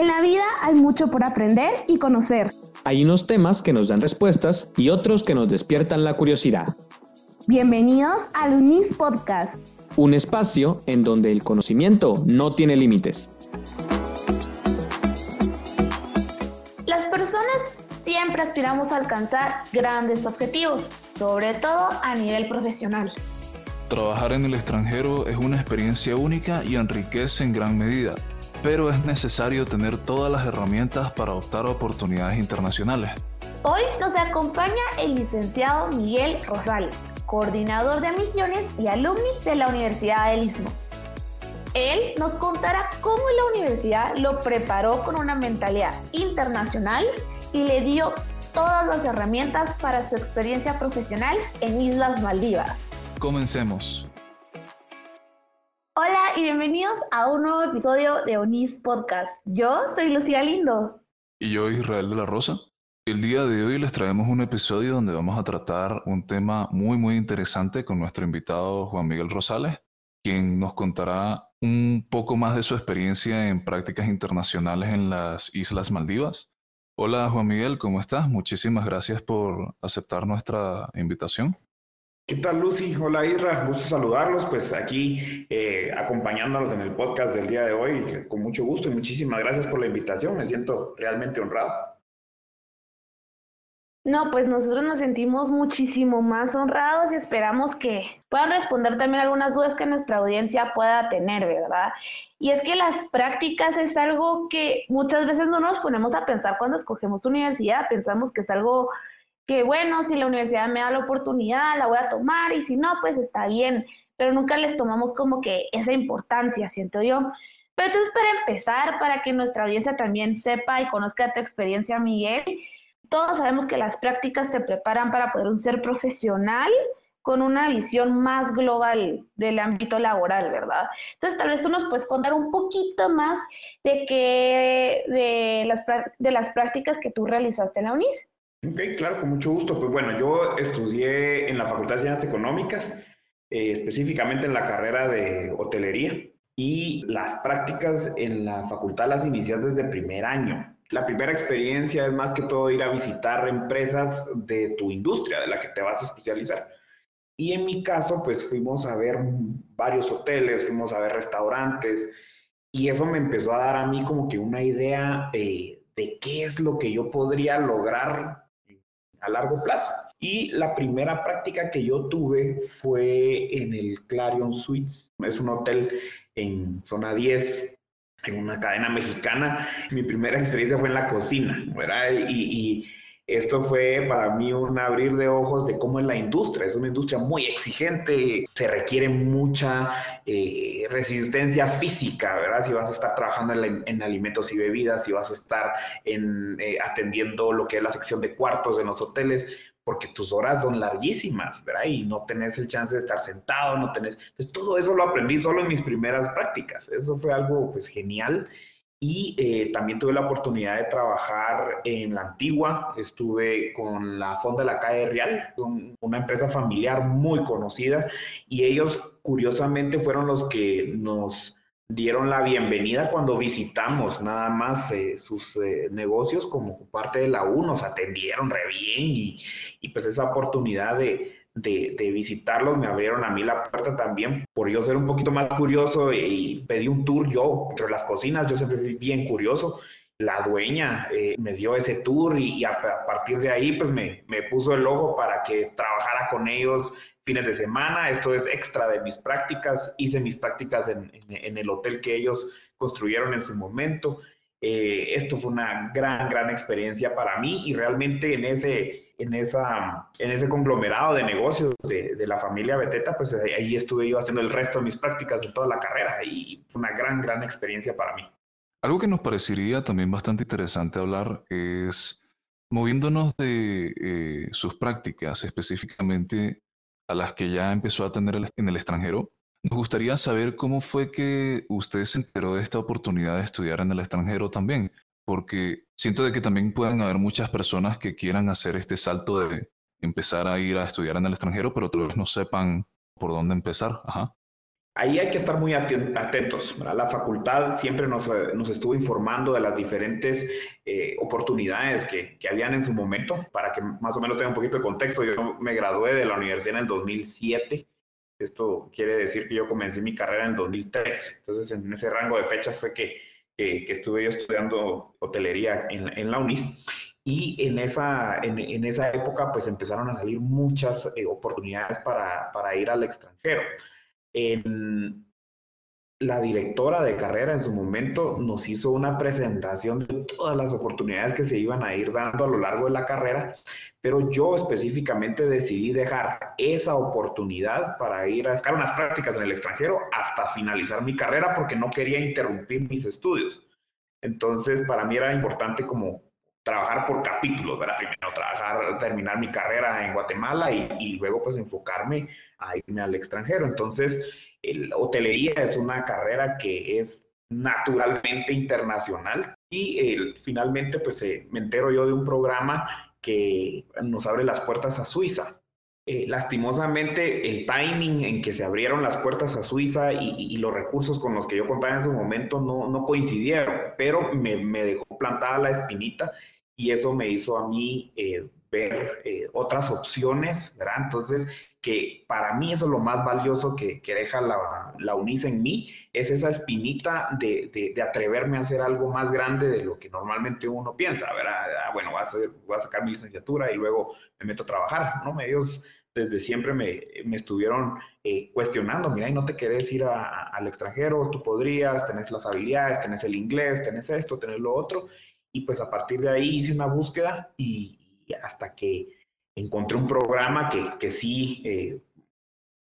En la vida hay mucho por aprender y conocer. Hay unos temas que nos dan respuestas y otros que nos despiertan la curiosidad. Bienvenidos al UNIS Podcast. Un espacio en donde el conocimiento no tiene límites. Las personas siempre aspiramos a alcanzar grandes objetivos, sobre todo a nivel profesional. Trabajar en el extranjero es una experiencia única y enriquece en gran medida pero es necesario tener todas las herramientas para optar a oportunidades internacionales. Hoy nos acompaña el licenciado Miguel Rosales, coordinador de admisiones y alumni de la Universidad del Istmo. Él nos contará cómo la universidad lo preparó con una mentalidad internacional y le dio todas las herramientas para su experiencia profesional en Islas Maldivas. Comencemos. Hola y bienvenidos a un nuevo episodio de Onis Podcast. Yo soy Lucía Lindo. Y yo Israel de la Rosa. El día de hoy les traemos un episodio donde vamos a tratar un tema muy muy interesante con nuestro invitado Juan Miguel Rosales, quien nos contará un poco más de su experiencia en prácticas internacionales en las Islas Maldivas. Hola Juan Miguel, ¿cómo estás? Muchísimas gracias por aceptar nuestra invitación. ¿Qué tal, Lucy? Hola, Isra. Gusto saludarlos. Pues aquí eh, acompañándonos en el podcast del día de hoy, con mucho gusto y muchísimas gracias por la invitación. Me siento realmente honrado. No, pues nosotros nos sentimos muchísimo más honrados y esperamos que puedan responder también algunas dudas que nuestra audiencia pueda tener, ¿verdad? Y es que las prácticas es algo que muchas veces no nos ponemos a pensar cuando escogemos universidad, pensamos que es algo que bueno, si la universidad me da la oportunidad, la voy a tomar y si no, pues está bien, pero nunca les tomamos como que esa importancia, siento yo. Pero entonces para empezar, para que nuestra audiencia también sepa y conozca tu experiencia, Miguel, todos sabemos que las prácticas te preparan para poder ser profesional con una visión más global del ámbito laboral, ¿verdad? Entonces, tal vez tú nos puedes contar un poquito más de que de las, de las prácticas que tú realizaste en la UNIS. Ok, claro, con mucho gusto. Pues bueno, yo estudié en la Facultad de Ciencias Económicas, eh, específicamente en la carrera de hotelería, y las prácticas en la facultad las inicié desde primer año. La primera experiencia es más que todo ir a visitar empresas de tu industria, de la que te vas a especializar. Y en mi caso, pues fuimos a ver varios hoteles, fuimos a ver restaurantes, y eso me empezó a dar a mí como que una idea eh, de qué es lo que yo podría lograr a largo plazo. Y la primera práctica que yo tuve fue en el Clarion Suites. Es un hotel en zona 10, en una cadena mexicana. Mi primera experiencia fue en la cocina, y esto fue para mí un abrir de ojos de cómo es la industria. Es una industria muy exigente, se requiere mucha eh, resistencia física, ¿verdad? Si vas a estar trabajando en, alimentos y bebidas, si vas a estar en, eh, atendiendo lo que es la sección de cuartos en los hoteles, porque tus horas son larguísimas, ¿verdad? Y no tenés el chance de estar sentado, no tenés... Todo eso lo aprendí solo en mis primeras prácticas. Eso fue algo, pues, genial y eh, también tuve la oportunidad de trabajar en la antigua, estuve con la Fonda de la Calle Real, una empresa familiar muy conocida, y ellos curiosamente fueron los que nos dieron la bienvenida cuando visitamos nada más eh, sus eh, negocios como parte de la U, nos atendieron re bien y, y pues esa oportunidad de, de, visitarlos, me abrieron a mí la puerta también por yo ser un poquito más curioso y pedí un tour yo entre las cocinas, yo siempre fui bien curioso. La dueña eh, me dio ese tour y, a, partir de ahí pues me, me, puso el ojo para que trabajara con ellos fines de semana. Esto es extra de mis prácticas. Hice mis prácticas en, en el hotel que ellos construyeron en su momento. Eh, esto fue una gran, gran experiencia para mí y realmente en ese, en esa, en ese conglomerado de negocios de, de la familia Beteta, pues ahí estuve yo haciendo el resto de mis prácticas de toda la carrera y fue una gran, gran experiencia para mí. Algo que nos parecería también bastante interesante hablar es moviéndonos de eh, sus prácticas específicamente a las que ya empezó a tener en el extranjero. Nos gustaría saber cómo fue que usted se enteró de esta oportunidad de estudiar en el extranjero también, porque siento de que también pueden haber muchas personas que quieran hacer este salto de empezar a ir a estudiar en el extranjero, pero tal vez no sepan por dónde empezar. Ajá. ahí hay que estar muy atentos. La facultad siempre nos, estuvo informando de las diferentes eh, oportunidades que, que, habían en su momento. Para que más o menos tenga un poquito de contexto, yo me gradué de la universidad en el 2007. Esto quiere decir que yo comencé mi carrera en el 2003. Entonces, en ese rango de fechas fue que, que, estuve yo estudiando hotelería en, en la UNIS. Y en esa, en, esa época, pues empezaron a salir muchas eh, oportunidades para, para ir al extranjero la directora de carrera en su momento nos hizo una presentación de todas las oportunidades que se iban a ir dando a lo largo de la carrera, pero yo específicamente decidí dejar esa oportunidad para ir a buscar unas prácticas en el extranjero hasta finalizar mi carrera porque no quería interrumpir mis estudios. Entonces, para mí era importante como trabajar por capítulos, ¿verdad? Primero trabajar, terminar mi carrera en Guatemala y, y luego pues enfocarme a irme al extranjero. Entonces, el, hotelería es una carrera que es naturalmente internacional y finalmente pues eh, me entero yo de un programa que nos abre las puertas a Suiza. Eh, lastimosamente, el timing en que se abrieron las puertas a Suiza y, los recursos con los que yo contaba en ese momento no, coincidieron, pero me, me, dejó plantada la espinita y eso me hizo a mí eh, ver eh, otras opciones, ¿verdad? Entonces, que para mí eso es lo más valioso que, que deja la, la, UNIS en mí, es esa espinita de, de, atreverme a hacer algo más grande de lo que normalmente uno piensa, ¿verdad? Ah, bueno, voy a, hacer, voy a sacar mi licenciatura y luego me meto a trabajar, ¿no? Ellos desde siempre me, me estuvieron eh, cuestionando, mira, y no te querés ir a, al extranjero, tú podrías, tenés las habilidades, tenés el inglés, tenés esto, tenés lo otro, y pues a partir de ahí hice una búsqueda y, hasta que encontré un programa que, que sí, eh,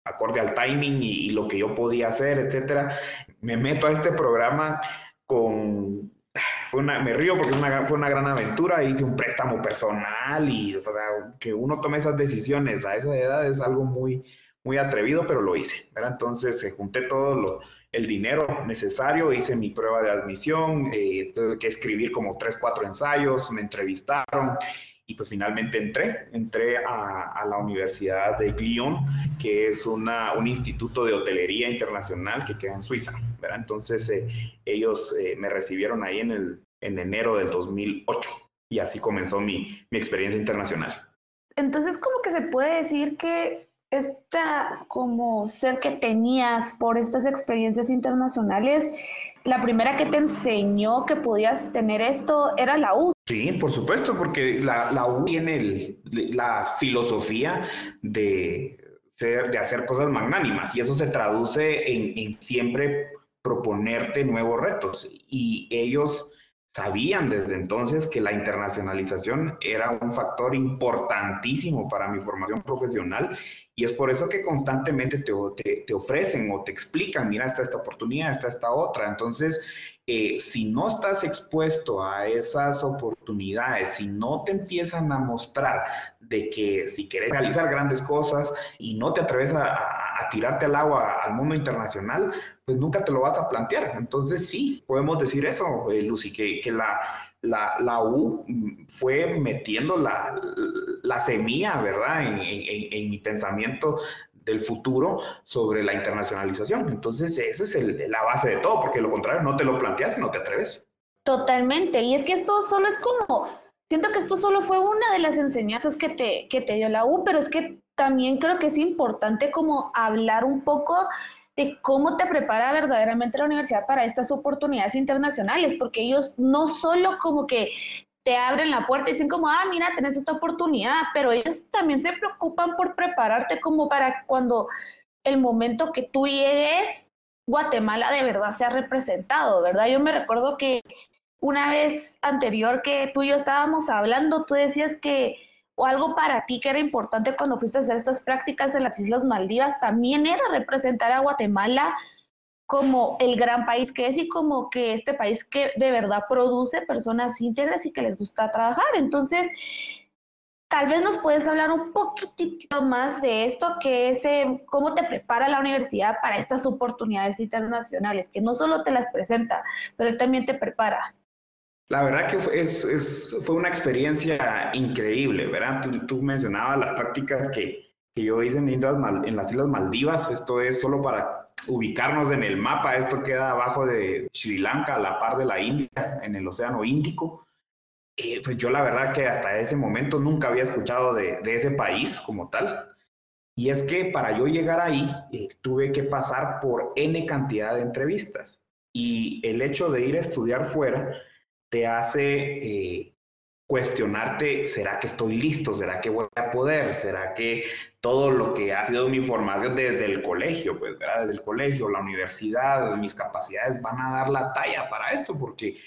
acorde al timing y, lo que yo podía hacer, etcétera, me meto a este programa con... Fue una, me río porque una, fue una gran aventura, hice un préstamo personal y o sea, que uno tome esas decisiones a esa edad es algo muy, muy atrevido, pero lo hice. ¿verdad? Entonces se junté todo lo, el dinero necesario, hice mi prueba de admisión, eh, tuve que escribir como tres, cuatro ensayos, me entrevistaron y pues finalmente entré, entré a, la Universidad de Lyon, que es una, un instituto de hotelería internacional que queda en Suiza. Entonces eh, ellos eh, me recibieron ahí en, el, en enero del 2008 y así comenzó mi, mi experiencia internacional. Entonces, ¿cómo que se puede decir que esta como ser que tenías por estas experiencias internacionales, la primera que te enseñó que podías tener esto era la U. Sí, por supuesto, porque la, la U tiene la filosofía de, de hacer cosas magnánimas y eso se traduce en, en siempre proponerte nuevos retos y ellos sabían desde entonces que la internacionalización era un factor importantísimo para mi formación profesional y es por eso que constantemente te, te, ofrecen o te explican, mira, está esta oportunidad, está esta otra. Entonces, eh, si no estás expuesto a esas oportunidades, si no te empiezan a mostrar de que si quieres realizar grandes cosas y no te atreves a tirarte al agua al mundo internacional, pues nunca te lo vas a plantear. Entonces sí, podemos decir eso, eh, Lucy, que, que la, la, la, U fue metiendo la, la semilla, ¿verdad?, en, en, en, mi pensamiento del futuro sobre la internacionalización. Entonces, esa es el, la base de todo, porque lo contrario, no te lo planteas no te atreves. Totalmente, y es que esto solo es como, siento que esto solo fue una de las enseñanzas que te, que te dio la U, pero es que también creo que es importante como hablar un poco de cómo te prepara verdaderamente la universidad para estas oportunidades internacionales, porque ellos no solo como que te abren la puerta y dicen como, ah, mira, tenés esta oportunidad, pero ellos también se preocupan por prepararte como para cuando el momento que tú llegues, Guatemala de verdad sea representado, ¿verdad? Yo me recuerdo que una vez anterior que tú y yo estábamos hablando, tú decías que o algo para ti que era importante cuando fuiste a hacer estas prácticas en las Islas Maldivas, también era representar a Guatemala como el gran país que es y como que este país que de verdad produce personas íntegras y que les gusta trabajar. Entonces, tal vez nos puedes hablar un poquitito más de esto, que es eh, cómo te prepara la universidad para estas oportunidades internacionales, que no solo te las presenta, pero también te prepara. La verdad que fue, es, fue una experiencia increíble, ¿verdad? Tú, mencionabas las prácticas que, que, yo hice en, en las Islas Maldivas, esto es solo para ubicarnos en el mapa, esto queda abajo de Sri Lanka, a la par de la India, en el Océano Índico. Eh, pues yo la verdad que hasta ese momento nunca había escuchado de, ese país como tal. Y es que para yo llegar ahí eh, tuve que pasar por N cantidad de entrevistas. Y el hecho de ir a estudiar fuera te hace eh, cuestionarte, ¿será que estoy listo? ¿Será que voy a poder? ¿Será que todo lo que ha sido mi formación desde el colegio, pues, desde el colegio, la universidad, mis capacidades van a dar la talla para esto? Porque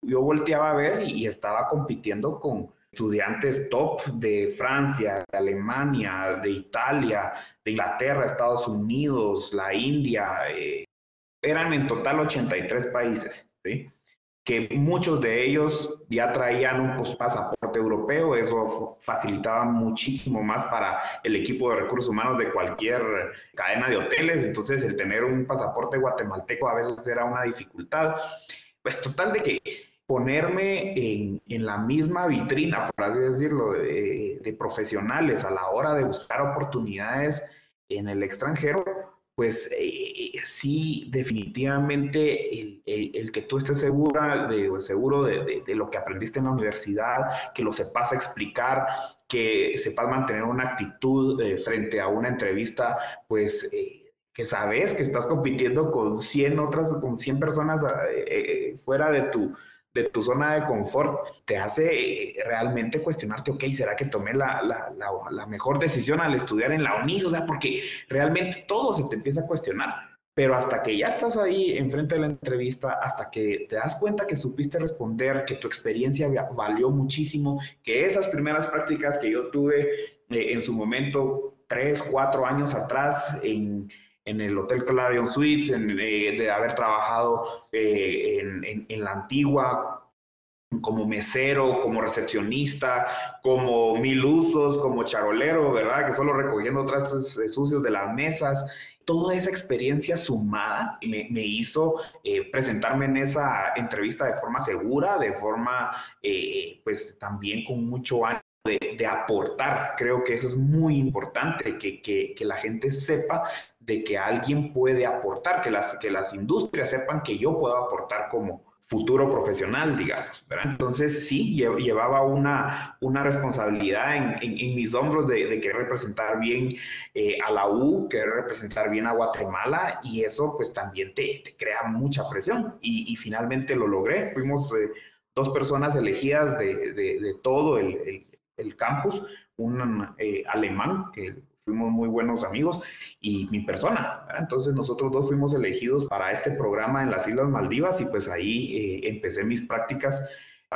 yo volteaba a ver y estaba compitiendo con estudiantes top de Francia, de Alemania, de Italia, de Inglaterra, Estados Unidos, la India. Eh, eran en total 83 países, ¿sí? Que muchos de ellos ya traían un pasaporte europeo, eso facilitaba muchísimo más para el equipo de recursos humanos de cualquier cadena de hoteles, entonces el tener un pasaporte guatemalteco a veces era una dificultad. Pues total de que ponerme en, la misma vitrina, por así decirlo, de, profesionales a la hora de buscar oportunidades en el extranjero, pues eh, sí, definitivamente el, que tú estés segura de, seguro de, lo que aprendiste en la universidad, que lo sepas explicar, que sepas mantener una actitud eh, frente a una entrevista, pues... Eh, que sabes que estás compitiendo con 100 otras, con 100 personas fuera de tu, de tu zona de confort, te hace eh, realmente cuestionarte, ok, ¿será que tomé la, la, la, mejor decisión al estudiar en la UNIS? O sea, porque realmente todo se te empieza a cuestionar. Pero hasta que ya estás ahí enfrente de la entrevista, hasta que te das cuenta que supiste responder, que tu experiencia valió muchísimo, que esas primeras prácticas que yo tuve eh, en su momento, tres, cuatro años atrás, en, en el Hotel Clarion Suites, eh, de haber trabajado eh, en, la antigua como mesero, como recepcionista, como mil usos, como charolero, ¿verdad? Que solo recogiendo trastes eh, sucios de las mesas. Toda esa experiencia sumada me, me hizo presentarme en esa entrevista de forma segura, de forma, pues también con mucho ánimo de, aportar. Creo que eso es muy importante, que, que, que, la gente sepa de que alguien puede aportar, que las, que las industrias sepan que yo puedo aportar como futuro profesional, digamos. ¿verdad? Entonces sí, llevaba una, una responsabilidad en, en, mis hombros de, de, querer representar bien eh, a la U, querer representar bien a Guatemala y eso pues también te, te crea mucha presión y, y, finalmente lo logré. Fuimos eh, dos personas elegidas de, de, todo el, el campus, un eh, alemán que fuimos muy buenos amigos y mi persona. Entonces nosotros dos fuimos elegidos para este programa en las Islas Maldivas y pues ahí eh, empecé mis prácticas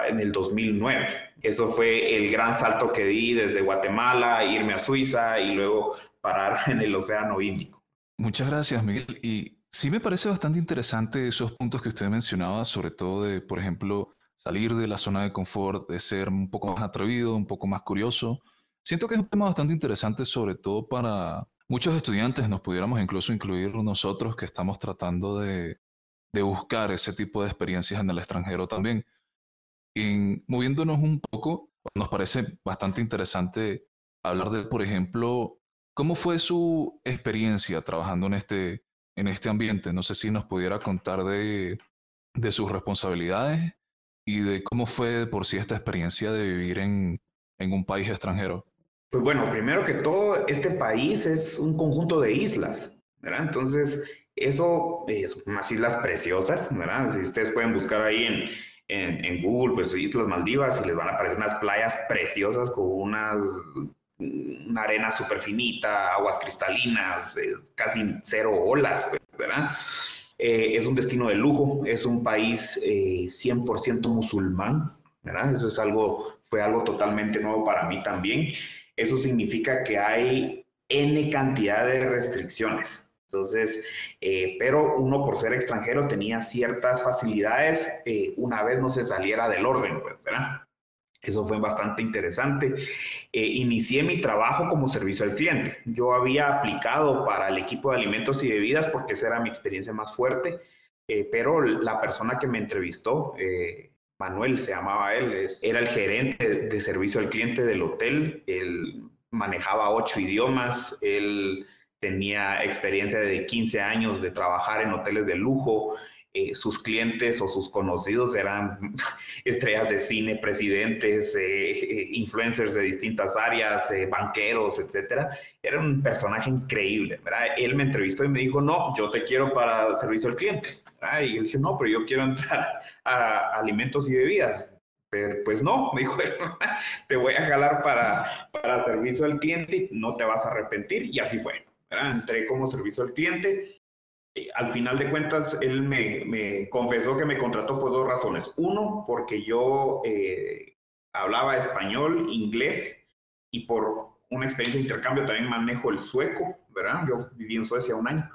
en el 2009. Eso fue el gran salto que di desde Guatemala, irme a Suiza y luego parar en el Océano Índico. Muchas gracias, Miguel. Y sí me parece bastante interesante esos puntos que usted mencionaba, sobre todo de, por ejemplo, salir de la zona de confort, de ser un poco más atrevido, un poco más curioso. Siento que es un tema bastante interesante, sobre todo para muchos estudiantes, nos pudiéramos incluso incluir nosotros que estamos tratando de, buscar ese tipo de experiencias en el extranjero también. Y moviéndonos un poco, nos parece bastante interesante hablar de, por ejemplo, cómo fue su experiencia trabajando en este, en este ambiente. No sé si nos pudiera contar de, de sus responsabilidades y de cómo fue por sí esta experiencia de vivir en, en un país extranjero. Pues bueno, primero que todo, este país es un conjunto de islas, ¿verdad? Entonces, eso es unas islas preciosas, ¿verdad? Si ustedes pueden buscar ahí en, en, Google, pues Islas Maldivas, y les van a aparecer unas playas preciosas con unas, una arena súper finita, aguas cristalinas, eh, casi cero olas, pues, ¿verdad? Eh, es un destino de lujo, es un país 100% eh, musulmán, ¿verdad? Eso es algo, fue algo totalmente nuevo para mí también. Eso significa que hay N cantidad de restricciones. Entonces, eh, pero uno por ser extranjero tenía ciertas facilidades una vez no se saliera del orden, pues, ¿verdad? Eso fue bastante interesante. Eh, inicié mi trabajo como servicio al cliente. Yo había aplicado para el equipo de alimentos y bebidas porque esa era mi experiencia más fuerte, eh, pero la persona que me entrevistó, eh, Manuel se llamaba él, era el gerente de servicio al cliente del hotel. Él manejaba ocho idiomas, él tenía experiencia de 15 años de trabajar en hoteles de lujo, eh, sus clientes o sus conocidos eran estrellas de cine, presidentes, eh, eh, influencers de distintas áreas, banqueros, etcétera. Era un personaje increíble, ¿verdad? Él me entrevistó y me dijo, no, yo te quiero para servicio al cliente. Y yo dije, no, pero yo quiero entrar a alimentos y bebidas. Pero, pues no, me dijo, te voy a jalar para, para servicio al cliente, no te vas a arrepentir. Y así fue. Entré como servicio al cliente eh, al final de cuentas, él me, confesó que me contrató por dos razones. Uno, porque yo eh, hablaba español, inglés y por una experiencia de intercambio también manejo el sueco, ¿verdad? Yo viví en Suecia un año.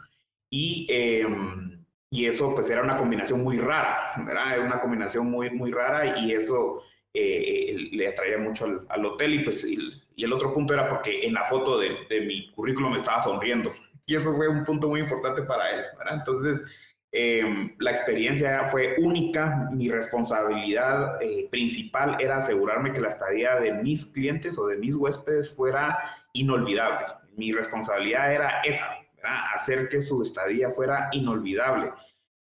Y, em, y eso pues era una combinación muy rara, ¿verdad? Era una combinación muy, muy rara y eso eh, le atraía mucho al, hotel. Y pues y, el otro punto era porque en la foto de, de mi currículum me estaba sonriendo y eso fue un punto muy importante para él. ¿verdad? Entonces, em, la experiencia fue única, mi responsabilidad eh, principal era asegurarme que la estadía de mis clientes o de mis huéspedes fuera inolvidable. Mi responsabilidad era esa, hacer que su estadía fuera inolvidable.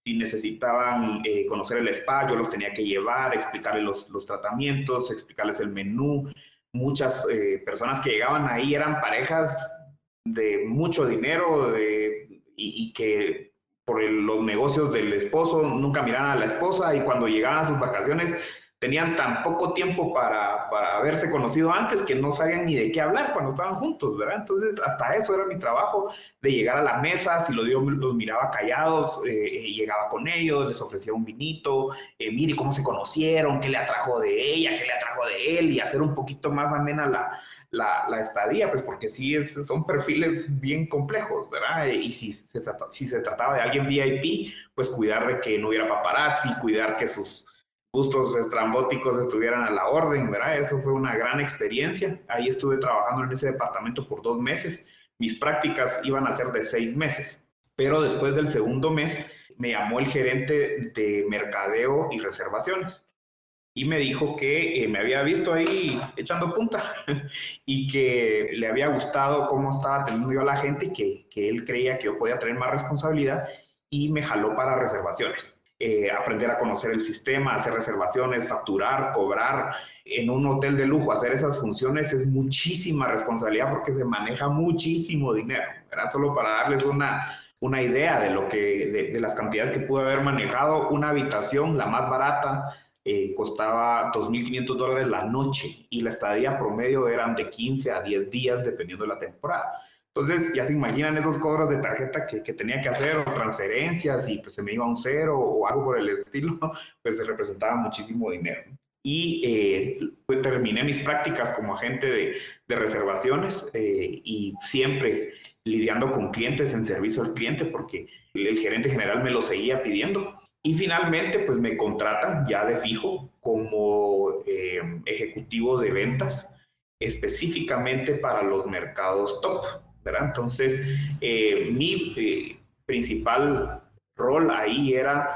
Si necesitaban eh, conocer el spa, yo los tenía que llevar, explicarles los, los tratamientos, explicarles el menú. Muchas eh, personas que llegaban ahí eran parejas de mucho dinero y, que por los negocios del esposo nunca miraban a la esposa y cuando llegaban a sus vacaciones tenían tan poco tiempo para, para, haberse conocido antes que no sabían ni de qué hablar cuando estaban juntos, ¿verdad? Entonces, hasta eso era mi trabajo, de llegar a la mesa, si los, los miraba callados, eh, eh, llegaba con ellos, les ofrecía un vinito, eh, mire cómo se conocieron, qué le atrajo de ella, qué le atrajo de él, y hacer un poquito más amena la, la, estadía, pues porque sí es, son perfiles bien complejos, ¿verdad? Y si se, si se trataba de alguien VIP, pues cuidar de que no hubiera paparazzi, cuidar que sus gustos estrambóticos estuvieran a la orden, ¿verdad? Eso fue una gran experiencia. Ahí estuve trabajando en ese departamento por dos meses. Mis prácticas iban a ser de seis meses, pero después del segundo mes me llamó el gerente de mercadeo y reservaciones y me dijo que eh, me había visto ahí echando punta y que le había gustado cómo estaba teniendo yo a la gente y que, que él creía que yo podía tener más responsabilidad y me jaló para reservaciones. Eh, aprender a conocer el sistema, hacer reservaciones, facturar, cobrar. En un hotel de lujo, hacer esas funciones es muchísima responsabilidad porque se maneja muchísimo dinero. Era solo para darles una, una idea de, lo que, de, de las cantidades que pude haber manejado. Una habitación, la más barata, eh, costaba 2.500 dólares la noche y la estadía promedio eran de 15 a 10 días dependiendo de la temporada. Entonces, ya se imaginan esos cobros de tarjeta que, que, tenía que hacer o transferencias y pues se me iba un cero o algo por el estilo, pues se representaba muchísimo dinero. Y eh, pues, terminé mis prácticas como agente de, de reservaciones eh, y siempre lidiando con clientes en servicio al cliente porque el gerente general me lo seguía pidiendo. Y finalmente, pues me contratan ya de fijo como eh, ejecutivo de ventas específicamente para los mercados top, Entonces, eh, mi eh, principal rol ahí era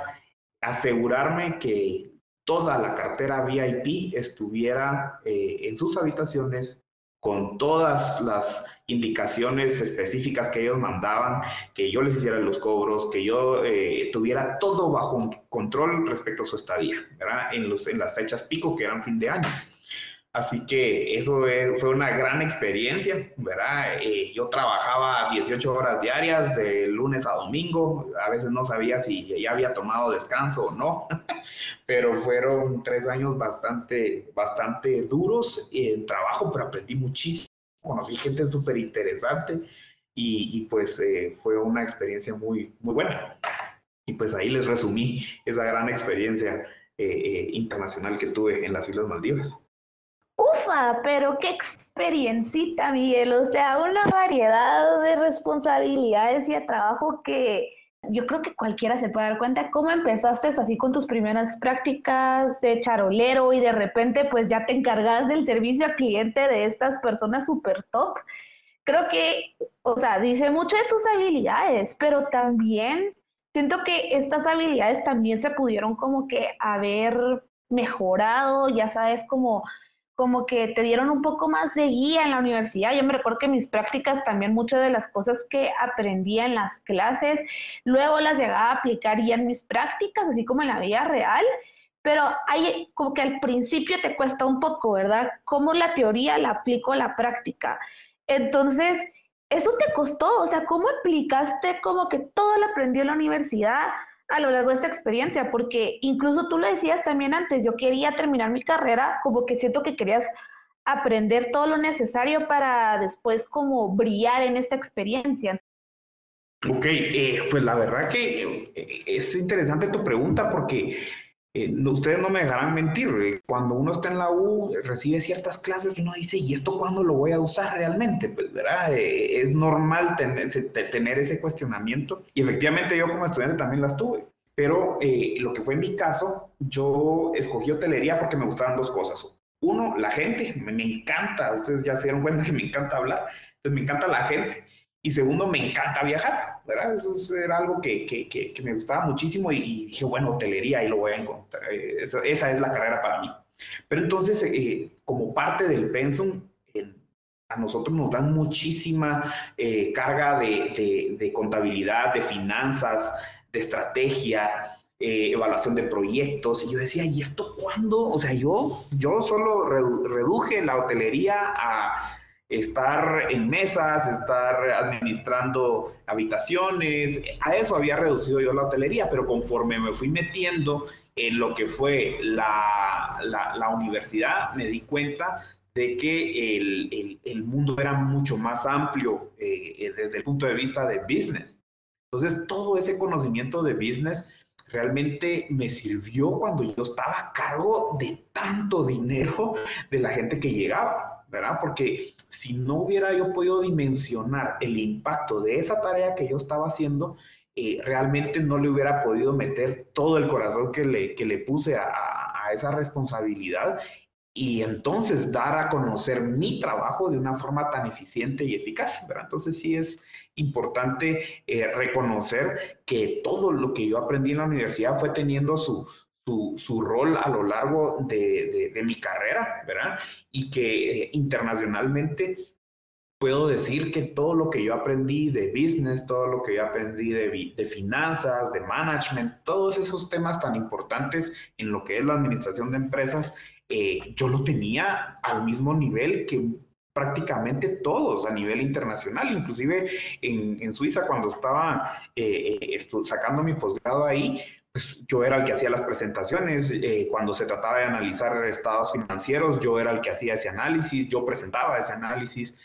asegurarme que toda la cartera VIP estuviera en sus habitaciones con todas las indicaciones específicas que ellos mandaban, que yo les hiciera los cobros, que yo eh, tuviera todo bajo control respecto a su estadía, ¿verdad? En, los, en las fechas pico que eran fin de año. Así que eso fue una gran experiencia, ¿verdad? Eh, yo trabajaba 18 horas diarias de lunes a domingo, a veces no sabía si ya había tomado descanso o no, pero fueron tres años bastante, bastante duros en trabajo, pero aprendí muchísimo, conocí gente súper interesante y, pues eh, fue una experiencia muy, muy buena. Y pues ahí les resumí esa gran experiencia eh, internacional que tuve en las Islas Maldivas. Pero qué experiencita, Miguel. O sea, una variedad de responsabilidades y de trabajo que yo creo que cualquiera se puede dar cuenta. ¿Cómo empezaste así con tus primeras prácticas de charolero y de repente pues ya te encargas del servicio al cliente de estas personas súper top? Creo que, o sea, dice mucho de tus habilidades, pero también siento que estas habilidades también se pudieron como que haber mejorado, ya sabes, como como que te dieron un poco más de guía en la universidad. Yo me recuerdo que mis prácticas también muchas de las cosas que aprendía en las clases, luego las llegaba a aplicar ya en mis prácticas, así como en la vida real. Pero hay como que al principio te cuesta un poco, ¿verdad? Cómo la teoría la aplico a la práctica. Entonces, eso te costó, o sea, ¿cómo aplicaste como que todo lo aprendió en la universidad a lo largo de esta experiencia? Porque incluso tú lo decías también antes, yo quería terminar mi carrera, como que siento que querías aprender todo lo necesario para después como brillar en esta experiencia. Ok, eh, pues la verdad que eh, es interesante tu pregunta porque eh, ustedes no me dejarán mentir, eh, cuando uno está en la U recibe ciertas clases y uno dice, ¿y esto cuándo lo voy a usar realmente? Pues, ¿verdad? Eh, es normal tener, tener, ese cuestionamiento y efectivamente yo como estudiante también las tuve. Pero lo que fue en mi caso, yo escogí hotelería porque me gustaban dos cosas. Uno, la gente, me, me encanta, ustedes ya se dieron cuenta que me encanta hablar, entonces me encanta la gente. Y segundo, me encanta viajar, ¿verdad? Eso era algo que, que, que, me gustaba muchísimo y, dije, bueno, hotelería, ahí lo voy a encontrar. Eh, esa es la carrera para mí. Pero entonces, eh, como parte del pensum, a nosotros nos dan muchísima eh, carga de, de, de, contabilidad, de finanzas, de estrategia, evaluación de proyectos. Y yo decía, ¿y esto cuándo? O sea, yo, yo solo reduje la hotelería a estar en mesas, estar administrando habitaciones, a eso había reducido yo la hotelería, pero conforme me fui metiendo en lo que fue la, la, universidad, me di cuenta de que el, el, mundo era mucho más amplio eh, desde el punto de vista de business. Entonces, todo ese conocimiento de business realmente me sirvió cuando yo estaba a cargo de tanto dinero de la gente que llegaba. ¿Verdad? Porque si no hubiera yo podido dimensionar el impacto de esa tarea que yo estaba haciendo, eh, realmente no le hubiera podido meter todo el corazón que le, que le puse a, a, esa responsabilidad y entonces dar a conocer mi trabajo de una forma tan eficiente y eficaz, ¿verdad? Entonces sí es importante eh, reconocer que todo lo que yo aprendí en la universidad fue teniendo su, su, su, rol a lo largo de, de, mi carrera, ¿verdad? Y que eh, internacionalmente puedo decir que todo lo que yo aprendí de business, todo lo que yo aprendí de, de, finanzas, de management, todos esos temas tan importantes en lo que es la administración de empresas, eh, yo lo tenía al mismo nivel que prácticamente todos a nivel internacional, inclusive en, Suiza cuando estaba eh, sacando mi posgrado ahí, pues yo era el que hacía las presentaciones, eh, cuando se trataba de analizar estados financieros, yo era el que hacía ese análisis, yo presentaba ese análisis.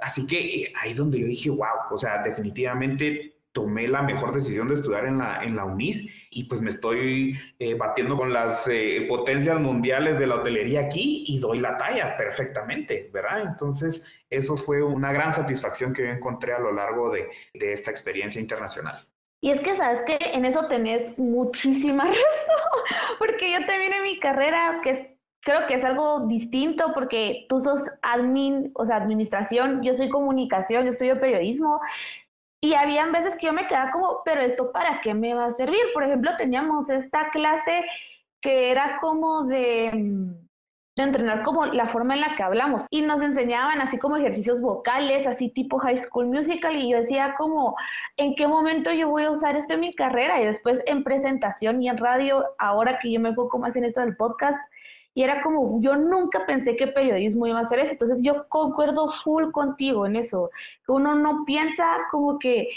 Así que eh, ahí es donde yo dije, wow, o sea, definitivamente tomé la mejor decisión de estudiar en la, en la UNIS y pues me estoy eh, batiendo con las potencias mundiales de la hotelería aquí y doy la talla perfectamente, ¿verdad? Entonces, eso fue una gran satisfacción que yo encontré a lo largo de, de esta experiencia internacional. Y es que sabes que en eso tenés muchísima razón, porque yo también en mi carrera, que creo que es algo distinto, porque tú sos admin, o sea, administración, yo soy comunicación, yo estudio periodismo, y habían veces que yo me quedaba como, pero esto para qué me va a servir? Por ejemplo, teníamos esta clase que era como de mm, de entrenar como la forma en la que hablamos. Y nos enseñaban así como ejercicios vocales, así tipo High School Musical, y yo decía como, ¿en qué momento yo voy a usar esto en mi carrera? Y después en presentación y en radio, ahora que yo me enfoco más en esto del podcast, y era como, yo nunca pensé que periodismo iba a hacer eso. Entonces yo concuerdo full contigo en eso, uno no piensa como que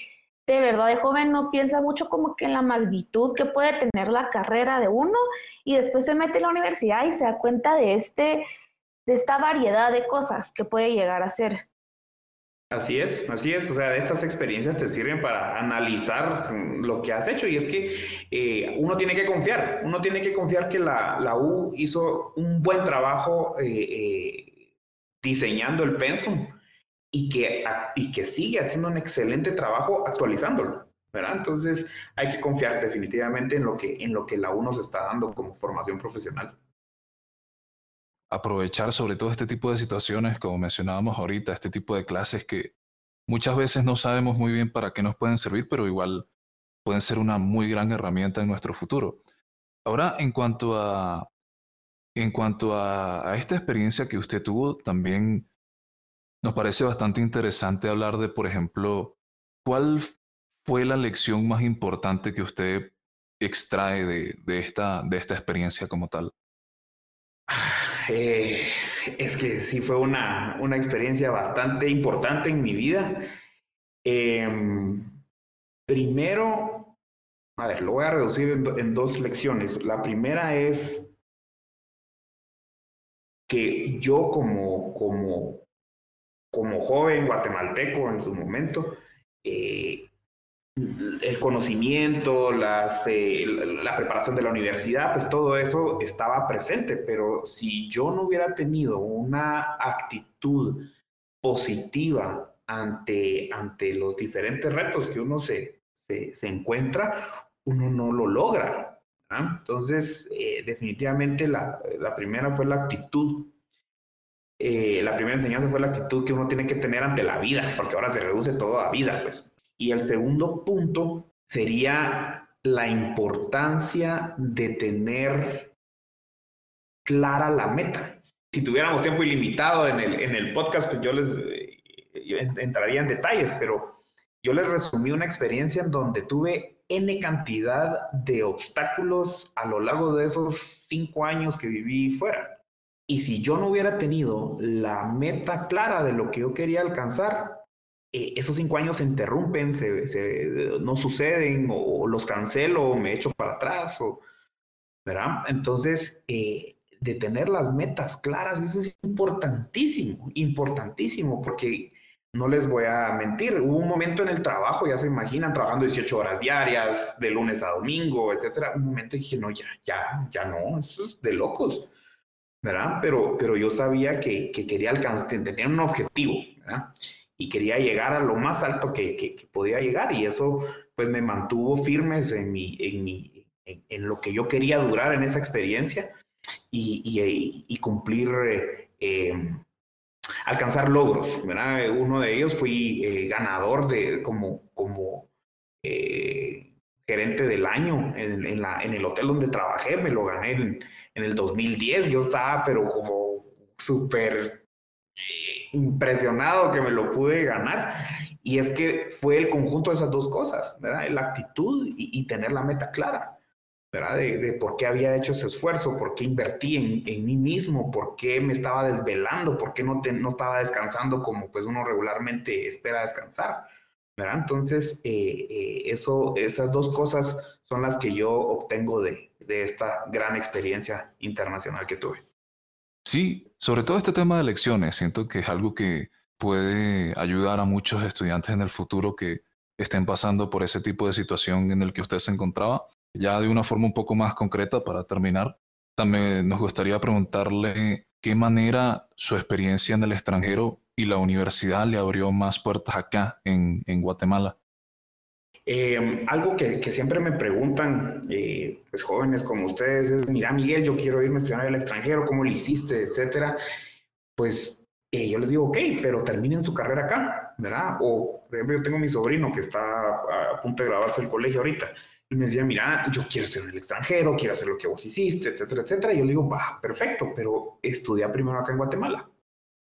de verdad de joven no piensa mucho como que en la magnitud que puede tener la carrera de uno y después se mete en la universidad y se da cuenta de este de esta variedad de cosas que puede llegar a ser. Así es, así es, o sea, estas experiencias te sirven para analizar lo que has hecho y es que eh, uno tiene que confiar, uno tiene que confiar que la, la U hizo un buen trabajo eh, eh, diseñando el pensum y que, y que sigue haciendo un excelente trabajo actualizándolo. ¿verdad? Entonces hay que confiar definitivamente en lo que, en lo que la U nos está dando como formación profesional. Aprovechar sobre todo este tipo de situaciones, como mencionábamos ahorita, este tipo de clases que muchas veces no sabemos muy bien para qué nos pueden servir, pero igual pueden ser una muy gran herramienta en nuestro futuro. Ahora, en cuanto a en cuanto a, esta experiencia que usted tuvo, también nos parece bastante interesante hablar de, por ejemplo, cuál fue la lección más importante que usted extrae de, esta, de esta experiencia como tal. Eh, es que sí fue una, experiencia bastante importante en mi vida. Em, primero, a ver, lo voy a reducir en, dos lecciones. La primera es que yo como, como joven guatemalteco en su momento, eh, el conocimiento, eh, la preparación de la universidad, pues todo eso estaba presente, pero si yo no hubiera tenido una actitud positiva ante, ante los diferentes retos que uno se, se, encuentra, uno no lo logra. Entonces, eh, definitivamente la, la, primera fue la actitud. Eh, la primera enseñanza fue la actitud que uno tiene que tener ante la vida, porque ahora se reduce todo a vida, pues. Y el segundo punto sería la importancia de tener clara la meta. Si tuviéramos tiempo ilimitado en el, en el podcast, pues yo les entraría en detalles, pero yo les resumí una experiencia en donde tuve N cantidad de obstáculos a lo largo de esos cinco años que viví fuera. Y si yo no hubiera tenido la meta clara de lo que yo quería alcanzar, eh, esos cinco años se interrumpen, se, no suceden, o, los cancelo, o me echo para atrás, ¿verdad? Entonces, eh, de tener las metas claras, eso es importantísimo, importantísimo, porque no les voy a mentir, hubo un momento en el trabajo, ya se imaginan, trabajando 18 horas diarias, de lunes a domingo, etcétera, un momento dije, no, ya, ya, ya no, eso es de locos, ¿verdad? Pero, pero yo sabía que, que quería alcanzar, tenía un objetivo, ¿verdad? y quería llegar a lo más alto que, podía llegar y eso pues me mantuvo firmes en, mi, en, mi, en, lo que yo quería durar en esa experiencia y, y, cumplir, eh, alcanzar logros. ¿verdad? Uno de ellos fui eh, ganador de, como, como eh, gerente del año en, en, la, en el hotel donde trabajé, me lo gané en, en el 2010, yo estaba pero como súper impresionado que me lo pude ganar. Y es que fue el conjunto de esas dos cosas, ¿verdad? La actitud y, tener la meta clara, ¿verdad? De, por qué había hecho ese esfuerzo, por qué invertí en, mí mismo, por qué me estaba desvelando, por qué no, no estaba descansando como pues uno regularmente espera descansar, ¿verdad? Entonces, eh, eh, eso, esas dos cosas son las que yo obtengo de, de esta gran experiencia internacional que tuve. Sí, sobre todo este tema de elecciones, siento que es algo que puede ayudar a muchos estudiantes en el futuro que estén pasando por ese tipo de situación en el que usted se encontraba. Ya de una forma un poco más concreta para terminar, también nos gustaría preguntarle qué manera su experiencia en el extranjero y la universidad le abrió más puertas acá en, en Guatemala. Eh, algo que, siempre me preguntan, eh, pues jóvenes como ustedes, es, mira Miguel, yo quiero irme a estudiar al extranjero, ¿cómo lo hiciste? Etcétera. Pues eh, yo les digo, ok, pero terminen su carrera acá, ¿verdad? O, por ejemplo, yo tengo mi sobrino que está a punto de grabarse el colegio ahorita. Y me decía, mira, yo quiero estudiar en el extranjero, quiero hacer lo que vos hiciste, etcétera, etcétera. Y yo le digo, va, perfecto, pero estudia primero acá en Guatemala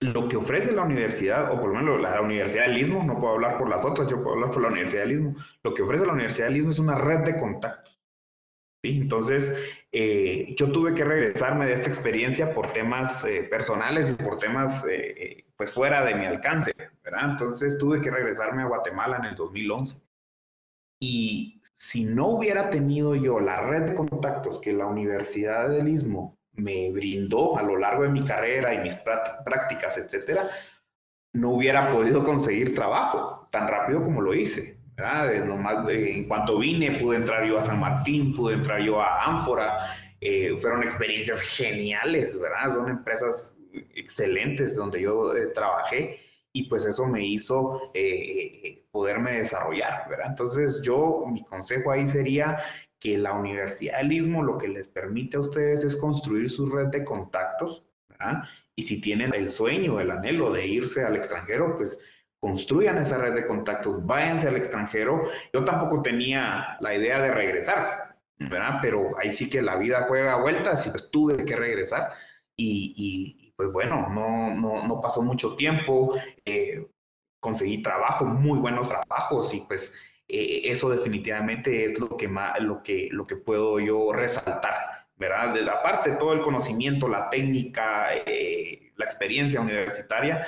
lo que ofrece la universidad, o por lo menos la, Universidad del Istmo, no puedo hablar por las otras, yo puedo hablar por la Universidad del Istmo, lo que ofrece la Universidad del Istmo es una red de contactos. ¿sí? Entonces, eh, yo tuve que regresarme de esta experiencia por temas eh, personales y por temas eh, pues fuera de mi alcance, ¿verdad? Entonces tuve que regresarme a Guatemala en el 2011. Y si no hubiera tenido yo la red de contactos que la Universidad del Istmo me brindó a lo largo de mi carrera y mis prácticas, etcétera, no hubiera podido conseguir trabajo tan rápido como lo hice. en cuanto vine, pude entrar yo a San Martín, pude entrar yo a Ánfora. Eh, fueron experiencias geniales, ¿verdad? Son empresas excelentes donde yo eh, trabajé y pues eso me hizo eh, poderme desarrollar, ¿verdad? Entonces yo, mi consejo ahí sería que la Universidad lo que les permite a ustedes es construir su red de contactos, ¿verdad? Y si tienen el sueño, el anhelo de irse al extranjero, pues construyan esa red de contactos, váyanse al extranjero. Yo tampoco tenía la idea de regresar, ¿verdad? Pero ahí sí que la vida juega vueltas y pues tuve que regresar y, pues bueno, no, no, no, pasó mucho tiempo, eh, conseguí trabajo, muy buenos trabajos y pues eh, eso definitivamente es lo que, más, lo, que, lo que puedo yo resaltar, ¿verdad? De la todo el conocimiento, la técnica, eh, la experiencia universitaria,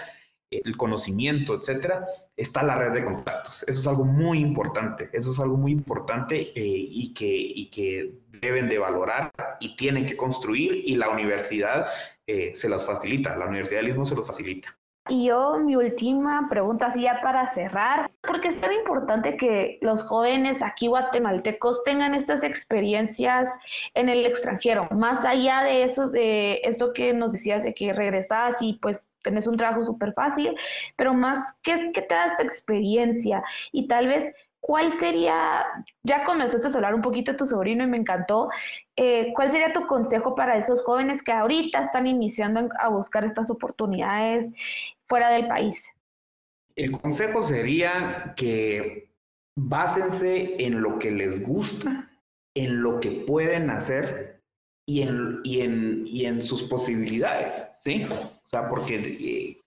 el conocimiento, etcétera, está la red de contactos. Eso es algo muy importante, eso es algo muy importante eh, y, que, y que deben de valorar y tienen que construir y la universidad eh, se las facilita, la Universidad del se los facilita. Y yo, mi última pregunta, así ya para cerrar, porque es tan importante que los jóvenes aquí guatemaltecos tengan estas experiencias en el extranjero, más allá de eso, de esto que nos decías de que regresas y pues tenés un trabajo súper fácil, pero más, ¿qué, ¿qué te da esta experiencia? Y tal vez, ¿cuál sería, ya comenzaste a hablar un poquito de tu sobrino y me encantó, eh, ¿cuál sería tu consejo para esos jóvenes que ahorita están iniciando a buscar estas oportunidades fuera del país? El consejo sería que básense en lo que les gusta, en lo que pueden hacer y en, y en, y en sus posibilidades, ¿sí? O sea, porque eh,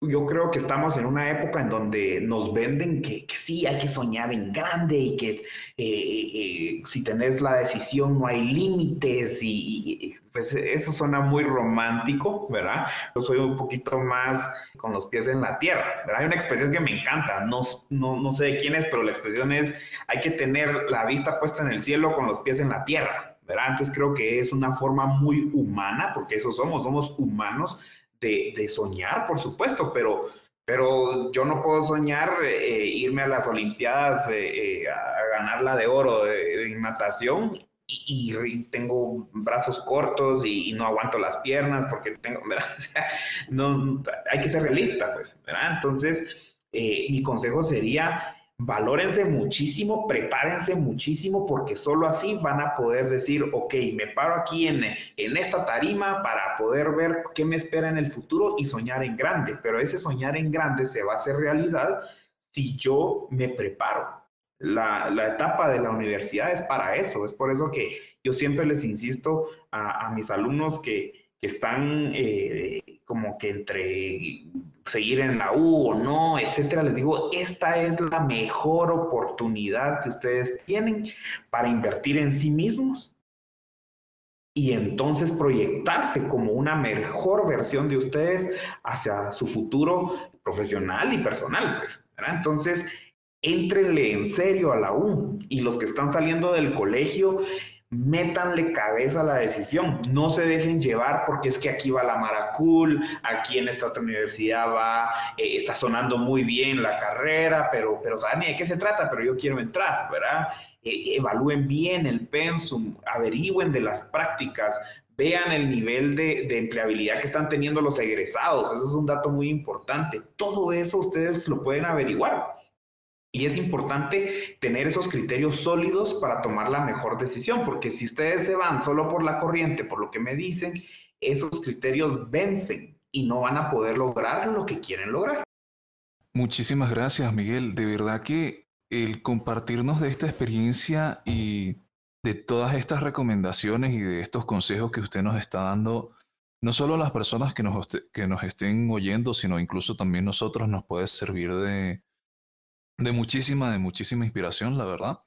yo creo que estamos en una época en donde nos venden que, que sí, hay que soñar en grande y que eh, eh, si tenés la decisión no hay límites y, pues eso suena muy romántico, ¿verdad? Yo soy un poquito más con los pies en la tierra, ¿verdad? Hay una expresión que me encanta, no, no, no sé de quién es, pero la expresión es hay que tener la vista puesta en el cielo con los pies en la tierra. Entonces creo que es una forma muy humana, porque eso somos, somos humanos, de, soñar, por supuesto, pero, pero yo no puedo soñar eh, irme a las Olimpiadas eh, eh, a ganar la de oro de, natación y, tengo brazos cortos y, no aguanto las piernas porque tengo, no, hay que ser realista, pues, ¿verdad? Entonces, mi consejo sería valórense muchísimo, prepárense muchísimo, porque solo así van a poder decir, ok, me paro aquí en, en, esta tarima para poder ver qué me espera en el futuro y soñar en grande. Pero ese soñar en grande se va a hacer realidad si yo me preparo. La, la etapa de la universidad es para eso, es por eso que yo siempre les insisto a, a mis alumnos que, que están eh, como que entre seguir en la U o no, etcétera, les digo, esta es la mejor oportunidad que ustedes tienen para invertir en sí mismos y entonces proyectarse como una mejor versión de ustedes hacia su futuro profesional y personal, pues, Entonces, éntrenle en serio a la U y los que están saliendo del colegio, métanle cabeza a la decisión, no se dejen llevar porque es que aquí va la Maracul, aquí en esta otra universidad va, eh, está sonando muy bien la carrera, pero, pero saben de qué se trata, pero yo quiero entrar, ¿verdad? Eh, evalúen bien el pensum, averigüen de las prácticas, vean el nivel de, de, empleabilidad que están teniendo los egresados, eso es un dato muy importante, todo eso ustedes lo pueden averiguar. Y es importante tener esos criterios sólidos para tomar la mejor decisión, porque si ustedes se van solo por la corriente, por lo que me dicen, esos criterios vencen y no van a poder lograr lo que quieren lograr. Muchísimas gracias, Miguel. De verdad que el compartirnos de esta experiencia y de todas estas recomendaciones y de estos consejos que usted nos está dando, no solo a las personas que nos, que nos estén oyendo, sino incluso también nosotros nos puede servir de, de muchísima, de muchísima inspiración, la verdad.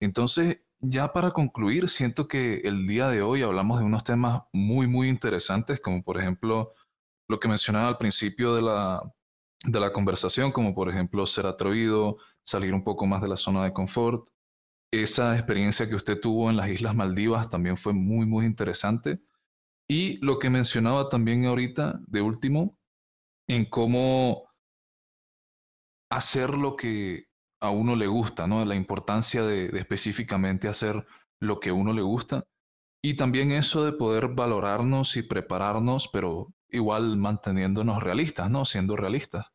Entonces, ya para concluir, siento que el día de hoy hablamos de unos temas muy, muy interesantes, como por ejemplo lo que mencionaba al principio de la, de la conversación, como por ejemplo ser atrevido, salir un poco más de la zona de confort. Esa experiencia que usted tuvo en las Islas Maldivas también fue muy, muy interesante. Y lo que mencionaba también ahorita, de último, en cómo hacer lo que a uno le gusta, ¿no? La importancia de, específicamente hacer lo que a uno le gusta. Y también eso de poder valorarnos y prepararnos, pero igual manteniéndonos realistas, ¿no? Siendo realistas.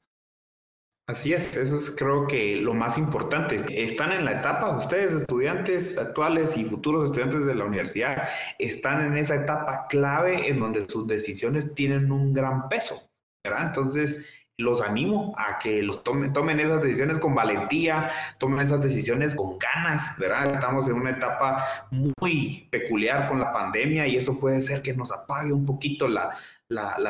Así es, eso es creo que lo más importante. Están en la etapa, ustedes estudiantes actuales y futuros estudiantes de la universidad, están en esa etapa clave en donde sus decisiones tienen un gran peso, ¿verdad? Entonces, los animo a que los tomen, tomen esas decisiones con valentía, tomen esas decisiones con ganas, ¿verdad? Estamos en una etapa muy peculiar con la pandemia y eso puede ser que nos apague un poquito la,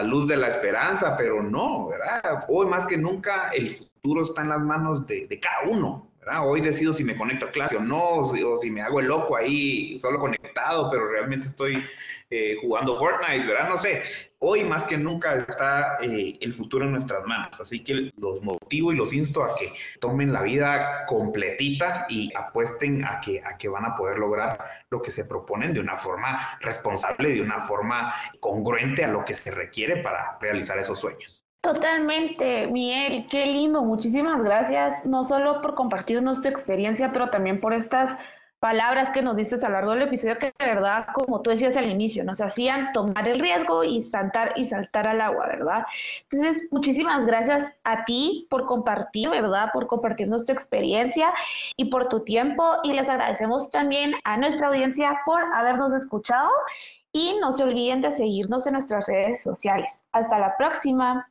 luz de la esperanza, pero no, ¿verdad? Hoy más que nunca el futuro está en las manos de cada uno, Hoy decido si me conecto a clase o no, o si, me hago el loco ahí solo conectado, pero realmente estoy eh, jugando Fortnite, ¿verdad? No sé. Hoy más que nunca está eh, el futuro en nuestras manos, así que los motivo y los insto a que tomen la vida completita y apuesten a que, a que van a poder lograr lo que se proponen de una forma responsable, de una forma congruente a lo que se requiere para realizar esos sueños. Totalmente, Miguel, qué lindo. Muchísimas gracias, no solo por compartirnos tu experiencia, pero también por estas palabras que nos diste a lo largo del episodio que de verdad, como tú decías al inicio, nos hacían tomar el riesgo y saltar y saltar al agua, ¿verdad? Entonces, muchísimas gracias a ti por compartir, ¿verdad? Por compartir nuestra experiencia y por tu tiempo y les agradecemos también a nuestra audiencia por habernos escuchado y no se olviden de seguirnos en nuestras redes sociales. Hasta la próxima.